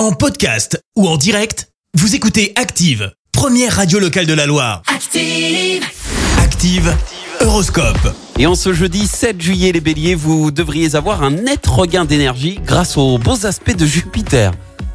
En podcast ou en direct, vous écoutez Active, première radio locale de la Loire. Active. Active, Horoscope. Et en ce jeudi 7 juillet, les béliers, vous devriez avoir un net regain d'énergie grâce aux beaux aspects de Jupiter.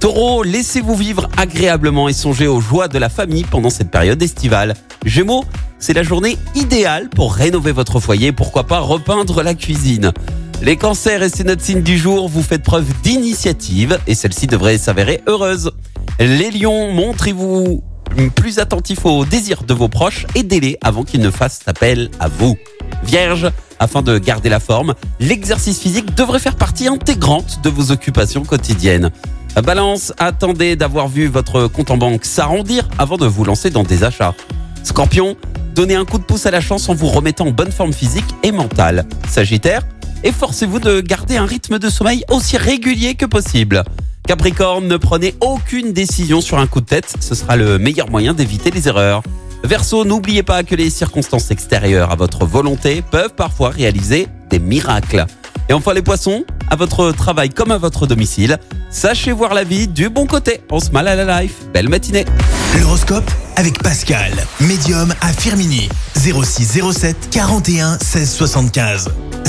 Taureau, laissez-vous vivre agréablement et songez aux joies de la famille pendant cette période estivale. Gémeaux, c'est la journée idéale pour rénover votre foyer, pourquoi pas repeindre la cuisine. Les cancers, et c'est notre signe du jour, vous faites preuve d'initiative et celle-ci devrait s'avérer heureuse. Les lions, montrez-vous plus attentif aux désirs de vos proches, aidez-les avant qu'ils ne fassent appel à vous. Vierge, afin de garder la forme, l'exercice physique devrait faire partie intégrante de vos occupations quotidiennes. Balance, attendez d'avoir vu votre compte en banque s'arrondir avant de vous lancer dans des achats. Scorpion, donnez un coup de pouce à la chance en vous remettant en bonne forme physique et mentale. Sagittaire, efforcez-vous de garder un rythme de sommeil aussi régulier que possible. Capricorne, ne prenez aucune décision sur un coup de tête, ce sera le meilleur moyen d'éviter les erreurs. Verseau, n'oubliez pas que les circonstances extérieures à votre volonté peuvent parfois réaliser des miracles. Et enfin les poissons, à votre travail comme à votre domicile, sachez voir la vie du bon côté. On se mal à la life. Belle matinée. L'horoscope avec Pascal, médium à Firmini. 0607 41 16 75.